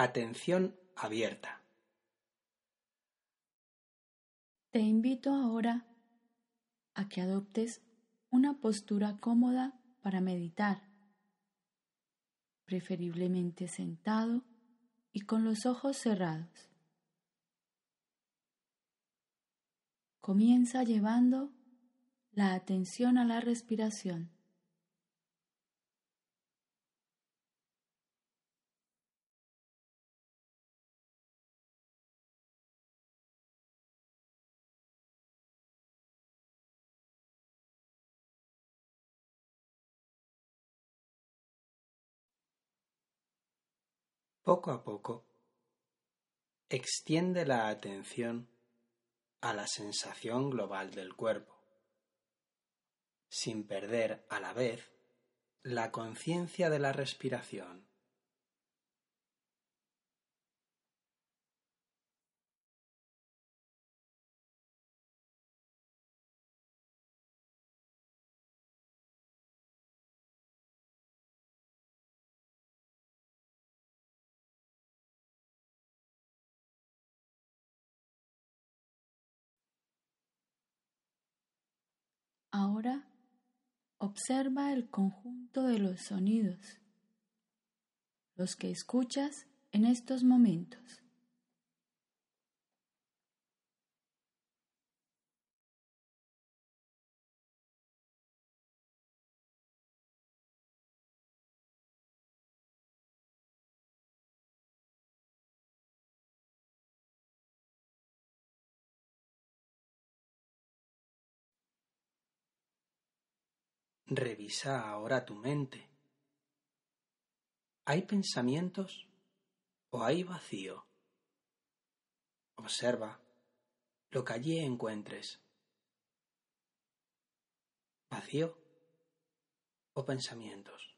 Atención abierta. Te invito ahora a que adoptes una postura cómoda para meditar, preferiblemente sentado y con los ojos cerrados. Comienza llevando la atención a la respiración. Poco a poco, extiende la atención a la sensación global del cuerpo, sin perder a la vez la conciencia de la respiración. Ahora observa el conjunto de los sonidos, los que escuchas en estos momentos. Revisa ahora tu mente. ¿Hay pensamientos o hay vacío? Observa lo que allí encuentres. ¿Vacío o pensamientos?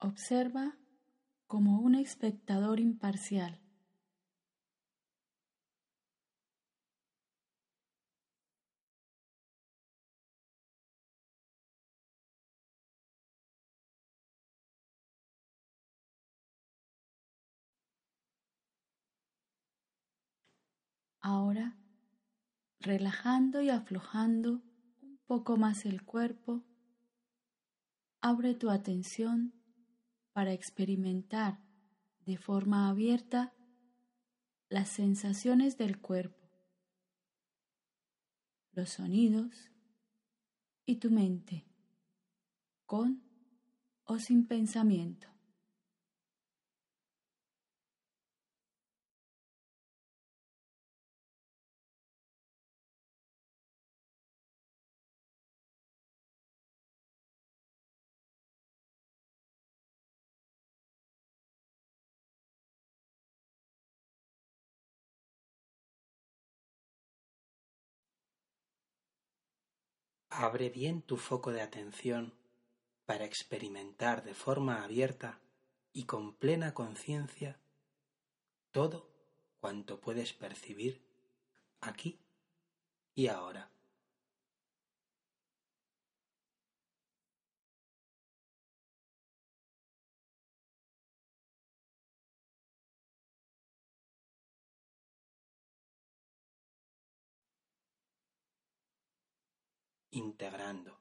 Observa como un espectador imparcial. Ahora, relajando y aflojando un poco más el cuerpo, abre tu atención para experimentar de forma abierta las sensaciones del cuerpo, los sonidos y tu mente, con o sin pensamiento. Abre bien tu foco de atención para experimentar de forma abierta y con plena conciencia todo cuanto puedes percibir aquí y ahora. Integrando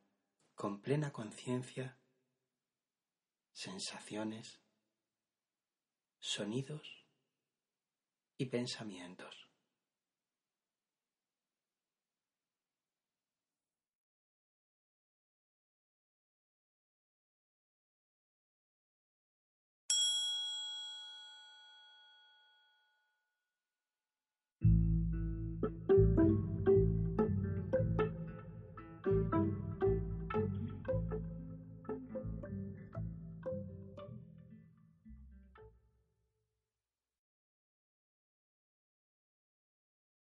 con plena conciencia sensaciones, sonidos y pensamientos.